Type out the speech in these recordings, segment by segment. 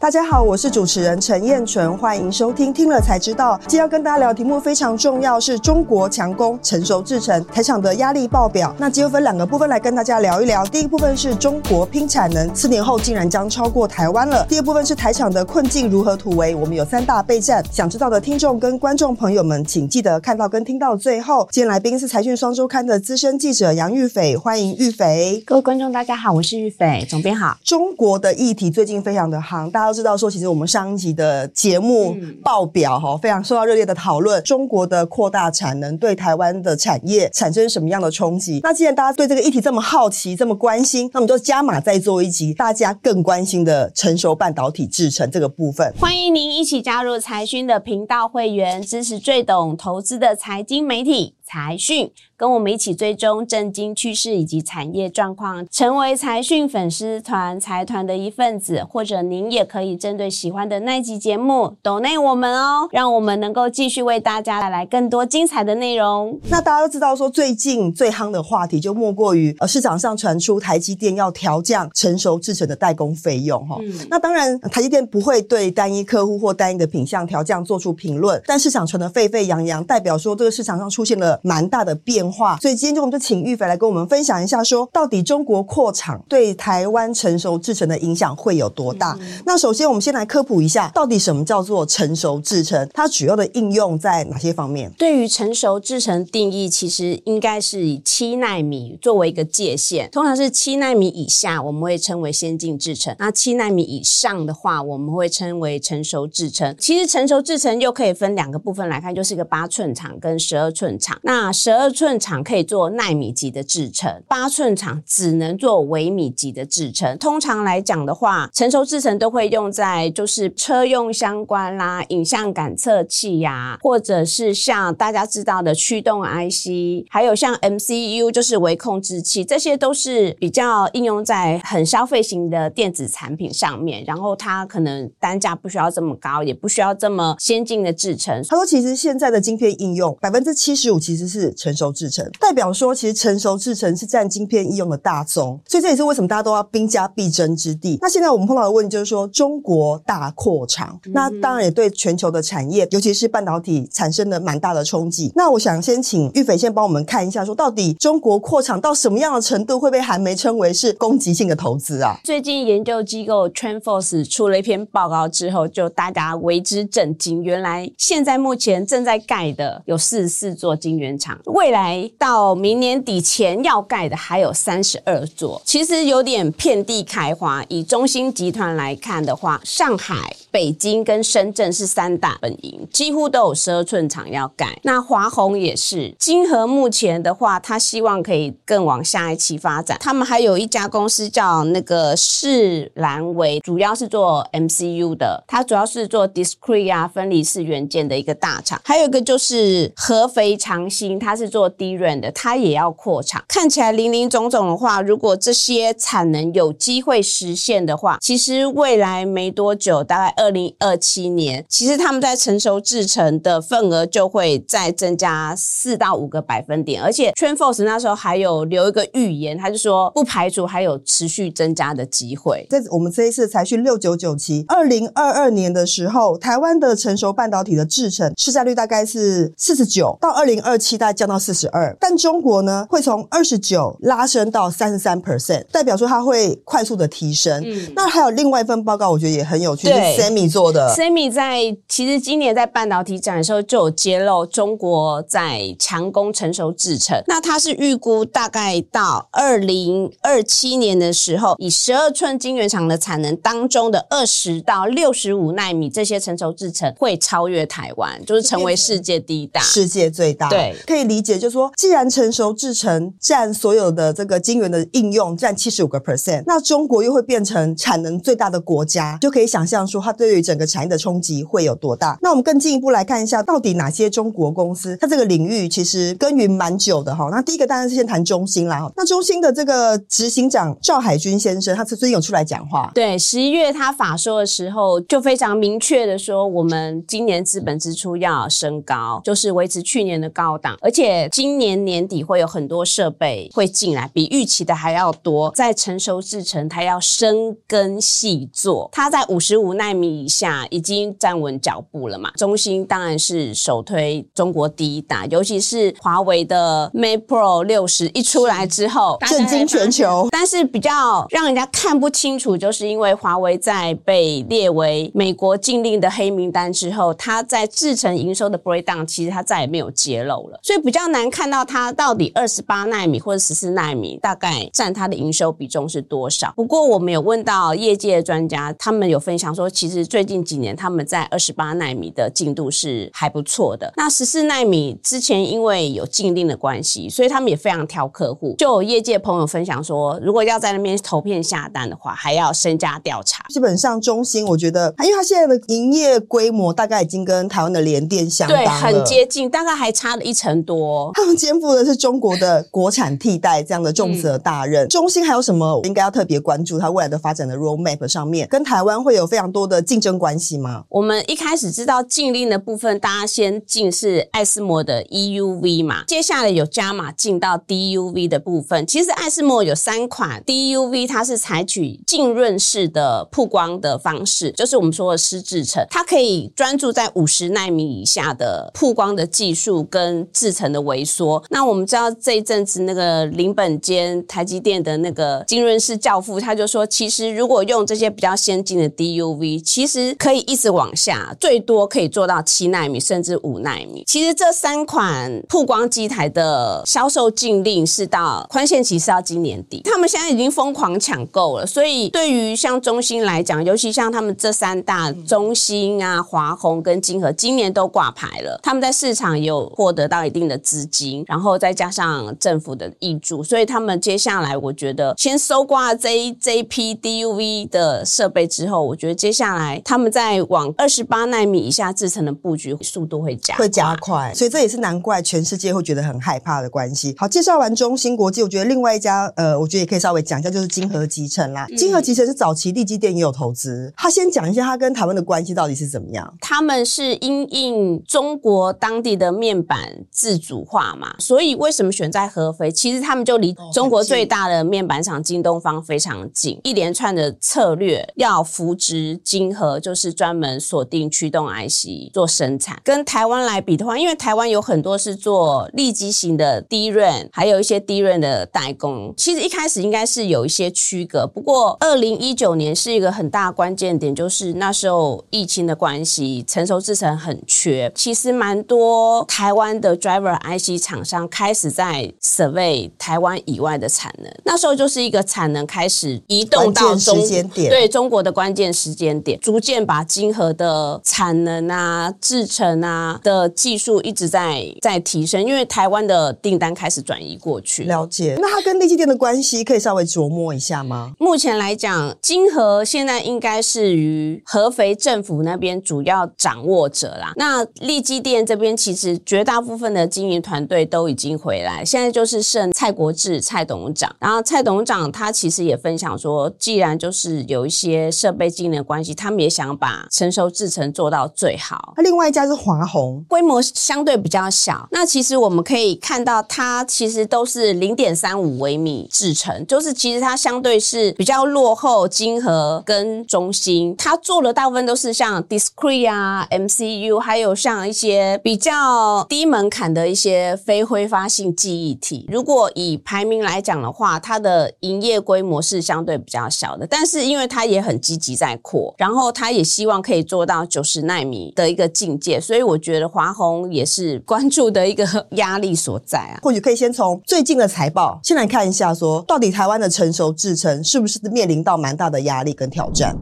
大家好，我是主持人陈燕纯，欢迎收听。听了才知道，今天要跟大家聊题目非常重要，是中国强攻成熟制程，台厂的压力爆表。那今天分两个部分来跟大家聊一聊。第一部分是中国拼产能，四年后竟然将超过台湾了。第二部分是台厂的困境如何突围，我们有三大备战。想知道的听众跟观众朋友们，请记得看到跟听到最后。今天来宾是财讯双周刊的资深记者杨玉斐，欢迎玉斐。各位观众大家好，我是玉斐，总编好。中国的议题最近非常的夯，大都知道说，其实我们上一集的节目爆表哈，非常受到热烈的讨论。中国的扩大产能对台湾的产业产生什么样的冲击？那既然大家对这个议题这么好奇、这么关心，那我们就加码再做一集，大家更关心的成熟半导体制成这个部分。欢迎您一起加入财讯的频道会员，支持最懂投资的财经媒体财讯。跟我们一起追踪震惊趋势以及产业状况，成为财讯粉丝团财团的一份子，或者您也可以针对喜欢的那集节目抖内我们哦，让我们能够继续为大家带来更多精彩的内容。那大家都知道说，最近最夯的话题就莫过于呃市场上传出台积电要调降成熟制成的代工费用哈。那当然，台积电不会对单一客户或单一的品项调降做出评论，但市场传得沸沸扬扬，代表说这个市场上出现了蛮大的变。化，所以今天就我们就请玉斐来跟我们分享一下，说到底中国扩厂对台湾成熟制成的影响会有多大？那首先我们先来科普一下，到底什么叫做成熟制成？它主要的应用在哪些方面？对于成熟制成定义，其实应该是以七纳米作为一个界限，通常是七纳米以下，我们会称为先进制成；那七纳米以上的话，我们会称为成熟制成。其实成熟制成又可以分两个部分来看，就是一个八寸厂跟十二寸厂。那十二寸厂可以做纳米级的制程，八寸厂只能做微米级的制程。通常来讲的话，成熟制程都会用在就是车用相关啦，影像感测器呀，或者是像大家知道的驱动 IC，还有像 MCU 就是微控制器，这些都是比较应用在很消费型的电子产品上面。然后它可能单价不需要这么高，也不需要这么先进的制程。他说，其实现在的晶片应用百分之七十五其实是成熟制。代表说，其实成熟制程是占晶片应用的大宗，所以这也是为什么大家都要兵家必争之地。那现在我们碰到的问题就是说，中国大扩厂，那当然也对全球的产业，尤其是半导体产生了蛮大的冲击。那我想先请玉斐先帮我们看一下，说到底中国扩厂到什么样的程度会被韩媒称为是攻击性的投资啊？最近研究机构 TrendForce 出了一篇报告之后，就大家为之震惊。原来现在目前正在盖的有四十四座晶圆厂，未来。到明年底前要盖的还有三十二座，其实有点遍地开花。以中芯集团来看的话，上海、北京跟深圳是三大本营，几乎都有十二寸厂要盖。那华虹也是，金河目前的话，他希望可以更往下一期发展。他们还有一家公司叫那个世兰维，主要是做 MCU 的，它主要是做 discrete 啊分离式元件的一个大厂。还有一个就是合肥长兴，它是做 D 润的，它也要扩厂，看起来零零总总的话，如果这些产能有机会实现的话，其实未来没多久，大概二零二七年，其实他们在成熟制成的份额就会再增加四到五个百分点，而且 t r e n f o r c e 那时候还有留一个预言，他就说不排除还有持续增加的机会。在我们这一次才去六九九期，二零二二年的时候，台湾的成熟半导体的制程市占率大概是四十九，到二零二七大概降到四十二。但中国呢，会从二十九拉升到三十三 percent，代表说它会快速的提升。嗯，那还有另外一份报告，我觉得也很有趣，是 Semi 做的。Semi 在其实今年在半导体展的时候就有揭露，中国在强攻成熟制程。那它是预估大概到二零二七年的时候，以十二寸晶圆厂的产能当中的二十到六十五纳米这些成熟制程会超越台湾，就是成为世界第一大，世界最大。对，可以理解，就是说。既然成熟制成占所有的这个晶圆的应用占七十五个 percent，那中国又会变成产能最大的国家，就可以想象说它对于整个产业的冲击会有多大。那我们更进一步来看一下，到底哪些中国公司它这个领域其实耕耘蛮久的哈。那第一个当然是先谈中芯啦。那中芯的这个执行长赵海军先生，他是最近有出来讲话。对，十一月他法说的时候就非常明确的说，我们今年资本支出要升高，就是维持去年的高档，而且今年年底会有很多设备会进来，比预期的还要多。在成熟制程，它要深耕细作，它在五十五纳米以下已经站稳脚步了嘛。中芯当然是首推中国第一大，尤其是华为的 Mate Pro 六十一出来之后，震惊全球。但是比较让人家看不清楚，就是因为华为在被列为美国禁令的黑名单之后，它在制程营收的 breakdown，其实它再也没有揭露了，所以比较难看到它到底二十八纳米或者十四纳米大概占它的营收比重是多少。不过我们有问到业界的专家，他们有分享说，其实最近几年他们在二十八纳米的进度是还不错的。那十四纳米之前因为有禁令的关系，所以他们也非常挑客户。就有业界朋友分享说，如果要在那边投片下单的话，还要深加调查。基本上中芯，我觉得，因为它现在的营业规模大概已经跟台湾的联电相当对，很接近，大概还差了一成多。他们肩负的是中国的国产替代这样的重责大任。中兴还有什么应该要特别关注？它未来的发展的 roadmap 上面，跟台湾会有非常多的竞争关系吗？我们一开始知道禁令的部分，大家先进是爱斯摩的 EUV 嘛，接下来有加码进到 DUV 的部分。其实爱斯摩有三款 DUV，它是采取浸润式的曝光的方式，就是我们说的湿制程，它可以专注在五十纳米以下的曝光的技术跟制程的微缩。那我们知道这一阵子那个林本坚台积电的那个金润式教父，他就说，其实如果用这些比较先进的 DUV，其实可以一直往下，最多可以做到七纳米甚至五纳米。其实这三款曝光机台的销售禁令是到宽限期是到今年底，他们现在已经疯狂抢购了。所以对于像中芯来讲，尤其像他们这三大中芯啊、华虹跟金河，今年都挂牌了，他们在市场有获得到一定的资金，然后再加上政府的挹注，所以他们接下来我觉得先收刮这一这一批 DUV 的设备之后，我觉得接下来他们在往二十八纳米以下制成的布局速度会加会加快，所以这也是难怪全世界会觉得很害怕的关系。好，介绍完中芯国际，我觉得另外一家呃，我觉得也可以稍微讲一下，就是金河集成啦。金河集成是早期立基电也有投资，他先讲一下他跟台湾的关系到底是怎么样。他们是因应中国当地的面板自主化嘛，所以为什么选在合肥？其实他们就离中国最大的面板厂京东方非常近，一连串的策略要扶植金河，就是专门锁定驱动 IC 做生产。跟台湾来比的话，因为台湾有很多是做立基型的低润，还有一些低润的代工，其实一开始应该是有一些区隔。不过二零一九年是一个很大关键点，就是那时候疫情的关系，成熟制程很缺，其实蛮多台湾的 driver IC 厂商开始在 survey 台湾以外的产能，那时候就是一个产能开始移动到中点对中国的关键时间点，逐渐把晶核的产能啊、制程啊的技术一直在在提升，因为台湾的订单开始转移过去。了解，那它跟立积电的关系可以稍微琢磨一下吗？目前来讲，晶核现在应该是于合肥政府那边主要掌握者啦。那立积电这边其实绝大部分的经营团队都已经回来，现在就是剩蔡国志蔡董事长。然后蔡董事长他其实也分享说，既然就是有一些设备经营的关系，他们也想把成熟制程做到最好。那另外一家是华虹，规模相对比较小。那其实我们可以看到，它其实都是零点三五微米制程，就是其实它相对是比较落后金和跟中芯。它做的大部分都是像 discrete 啊、MCU，还有像一些比较低门槛的一些非挥发性记忆体。如果以排名来讲的话，它的营业规模是相对比较小的，但是因为它也很积极在扩，然后它也希望可以做到九十纳米的一个境界，所以我觉得华虹也是关注的一个压力所在啊。或许可以先从最近的财报先来看一下，说到底台湾的成熟制程是不是面临到蛮大的压力跟挑战？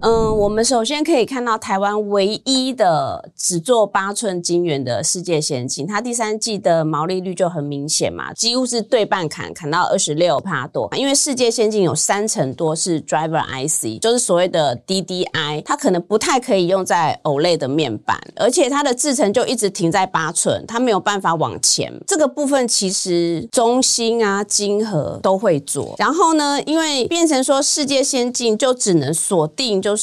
嗯，我们首先可以看到台湾唯一的只做八寸晶圆的世界先进，它第三季的毛利率就很明显嘛，几乎是对半砍，砍到二十六帕多。因为世界先进有三成多是 driver IC，就是所谓的 DDI，它可能不太可以用在 OLED 的面板，而且它的制程就一直停在八寸，它没有办法往前。这个部分其实中芯啊、金河都会做。然后呢，因为变成说世界先进就只能锁定。就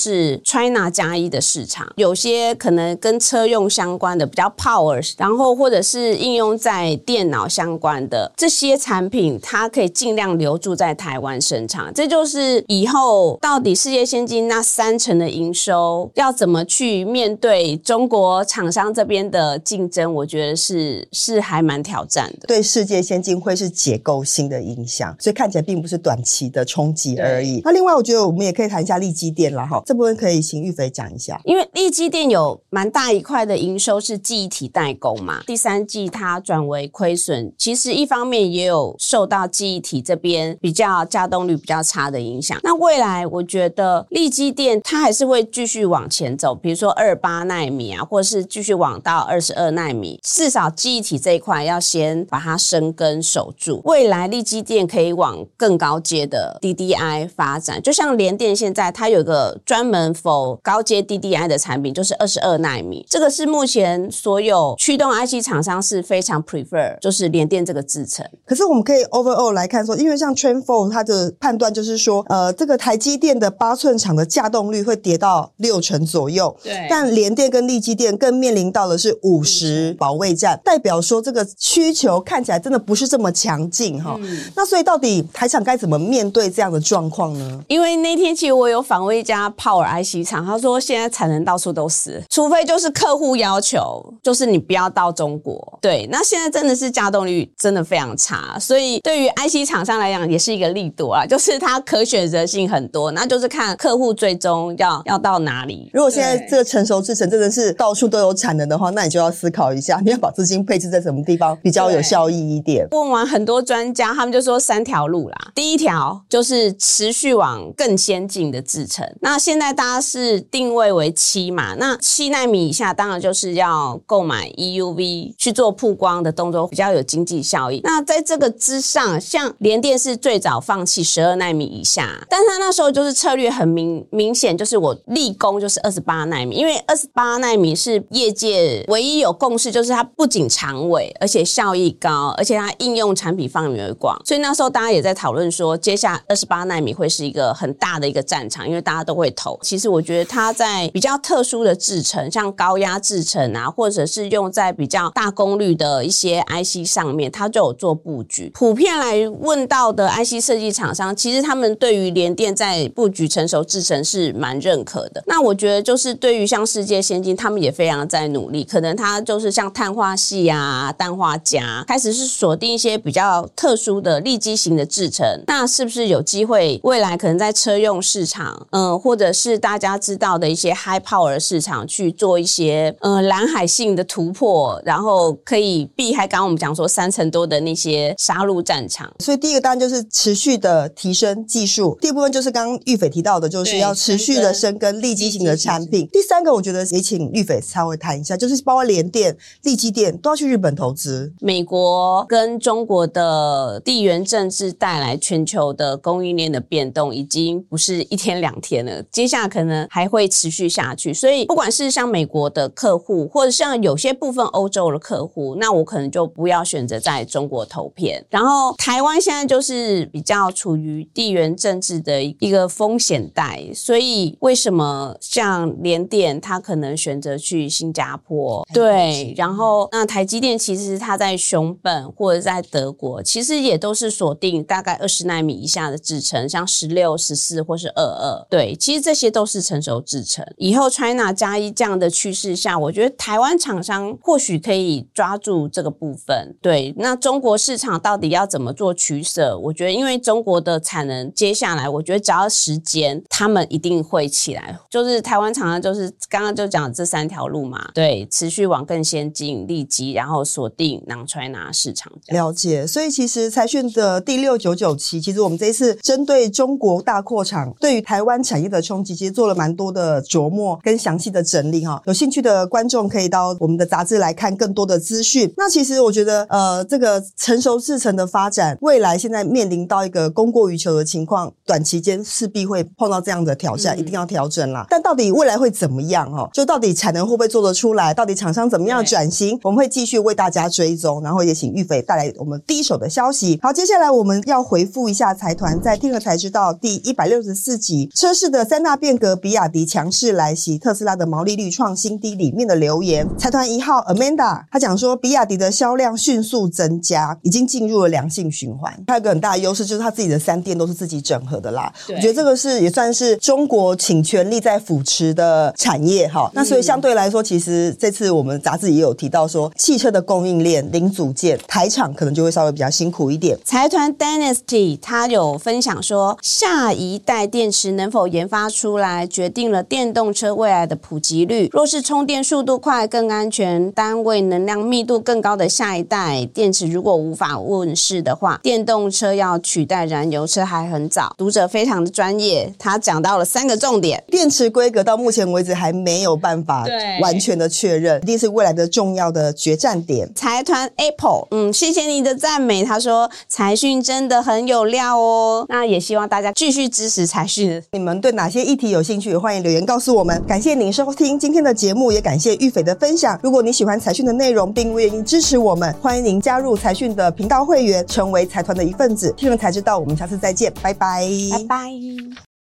China 加一的市场，有些可能跟车用相关的比较 power，然后或者是应用在电脑相关的这些产品，它可以尽量留住在台湾生产。这就是以后到底世界先进那三成的营收要怎么去面对中国厂商这边的竞争，我觉得是是还蛮挑战的。对世界先进会是结构性的影响，所以看起来并不是短期的冲击而已。那另外，我觉得我们也可以谈一下利基电了哈，这部分可以请玉肥讲一下。因为利基电有蛮大一块的营收是记忆体代工嘛，第三季它转为亏损，其实一方面也有受到记忆体这边比较加动率比较差的影响。那未来我觉得利基电它还是会继续往前走，比如说二八纳米啊，或者是继续往到二十二纳米，至少记忆体这一块要先把它生根守住。未来利基电可以往更高阶的 DDI 发展，就像联电现在它有个专门否高阶 DDI 的产品，就是二十二纳米，这个是目前所有驱动 IC 厂商是非常 prefer，就是联电这个制程。可是我们可以 overall 来看说，因为像 Trendful 它的判断就是说，呃，这个台积电的八寸厂的架动率会跌到六成左右，对。但联电跟力积电更面临到的是五十保卫战，代表说这个需求看起来真的不是这么强劲哈。那所以到底台厂该怎么面对这样的状况呢？因为那天其实我有访问一家 Power IC 厂，他说现在产能到处都是，除非就是客户要求，就是你不要到中国。对，那现在真的是加动率真的非常差，所以对于 IC 厂商来讲也是一个力度啊，就是它可选择性很多，那就是看客户最终要要到哪里。如果现在这个成熟制程真的是到处都有产能的话，那你就要思考一下，你要把资金配置在什么地方比较有效益一点。问完很多专家，他们就说三条路啦，第一条就是持续往更先进的制程。那现在大家是定位为七嘛，那七纳米以下当然就是要购买 EUV 去做曝光的动作，比较有经济效益。那在这个之上，像联电是最早放弃十二纳米以下，但他那时候就是策略很明明显，就是我立功就是二十八纳米，因为二十八纳米是业界唯一有共识，就是它不仅长尾，而且效益高，而且它应用产品范围广。所以那时候大家也在讨论说，接下二十八纳米会是一个很大的一个战场，因为大家都会头。其实我觉得它在比较特殊的制程，像高压制程啊，或者是用在比较大功率的一些 IC 上面，它就有做布局。普遍来问到的 IC 设计厂商，其实他们对于联电在布局成熟制程是蛮认可的。那我觉得就是对于像世界先进，他们也非常在努力。可能它就是像碳化系啊、氮化镓，开始是锁定一些比较特殊的立基型的制程。那是不是有机会未来可能在车用市场，嗯，或者是大家知道的一些 high power 市场去做一些呃蓝海性的突破，然后可以避开刚刚我们讲说三层多的那些杀戮战场。所以第一个当然就是持续的提升技术，第二部分就是刚刚玉斐提到的，就是要持续的深耕利基型的产品。第三个我觉得也请玉斐稍微谈一下，就是包括联电、利基电都要去日本投资。美国跟中国的地缘政治带来全球的供应链的变动，已经不是一天两天了，接下来可能还会持续下去。所以不管是像美国的客户，或者像有些部分欧洲的客户，那我可能就不要选择在中国投片。然后台湾现在就是比较处于地缘政治的一个风险带，所以为什么像联电，它可能选择去新加坡？对，然后那台积电其实它在熊本或者在德国，其实也都是锁定大概二十纳米以下的制程，像十六、十四或是二二。对，其实这些都是成熟制程。以后 China 加一这样的趋势下，我觉得台湾厂商或许可以抓住这个部分。对，那中国市场到底要怎么做取舍？我觉得，因为中国的产能接下来，我觉得只要时间，他们一定会起来。就是台湾厂商，就是刚刚就讲这三条路嘛，对，持续往更先进、立即，然后锁定囊 China 市场。了解。所以其实财讯的第六九九期，其实我们这一次针对中国大扩厂对于台湾产业的冲击，其实做了蛮多的琢磨跟详细的整理哈。有兴趣的观众可以到我们的杂志来看更多的资讯。那其实我觉得，呃，这个成熟制程的发展，未来现在面临到一个供过于求的情况，短期间势必会碰到这样的挑战，一定要调整啦。但到底未来会怎么样？哈，就到底产能会不会做得出来？到底厂商怎么样转型？我们会继续为大家追踪，然后也请玉斐带来我们第一手的消息。好，接下来我们要回复一下财团在《天和才知道》第一百六十四集车市的三。大变革，比亚迪强势来袭，特斯拉的毛利率创新低里面的留言。财团一号 Amanda 他讲说，比亚迪的销量迅速增加，已经进入了良性循环。它有个很大的优势就是它自己的三店都是自己整合的啦。我觉得这个是也算是中国请全力在扶持的产业哈。那所以相对来说，其实这次我们杂志也有提到说，汽车的供应链零组件台厂可能就会稍微比较辛苦一点。财团 Dynasty 他有分享说，下一代电池能否研发出来，决定了电动车未来的普及率。若是充电速度快、更安全、单位能量密度更高的下一代电池如果无法问世的话，电动车要取代燃油车还很早。读者非常的专业，他讲到了三个重点：电池规格到目前为止还没有办法完全的确认，一定是未来的重要的决战点。财团 Apple，嗯，谢谢你的赞美。他说财讯真的很有料哦。那也希望大家继续支持财讯。你们对哪些些议题有兴趣？欢迎留言告诉我们。感谢您收听今天的节目，也感谢玉斐的分享。如果你喜欢财讯的内容，并愿意支持我们，欢迎您加入财讯的频道会员，成为财团的一份子。听了才知道，我们下次再见，拜拜，拜拜。